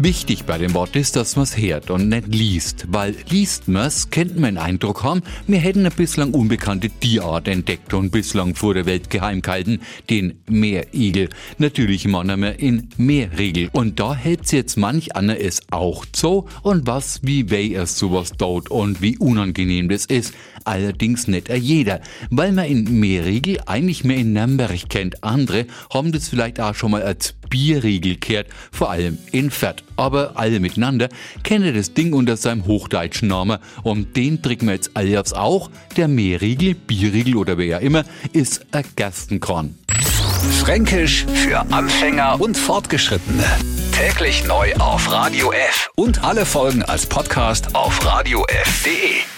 Wichtig bei dem Wort ist, dass man's hört und nicht liest, weil liest man's, kennt man den Eindruck haben, wir hätten eine bislang unbekannte Tierart entdeckt und bislang vor der Welt geheim gehalten, den Meerigel. Natürlich meinen wir in Meerriegel. Und da hält's jetzt manch einer es auch so und was, wie weh es sowas dort und wie unangenehm das ist. Allerdings nicht jeder, weil man in Meerriegel eigentlich mehr in Nürnberg kennt. Andere haben das vielleicht auch schon mal als Bierriegel kehrt, vor allem in Fett. Aber alle miteinander kennen das Ding unter seinem hochdeutschen Namen und den trinken wir jetzt alle aufs auch. Der Meerriegel, Bierriegel oder wer ja immer, ist ein Gerstenkorn. Fränkisch für Anfänger und Fortgeschrittene. Täglich neu auf Radio F und alle Folgen als Podcast auf radiof.de.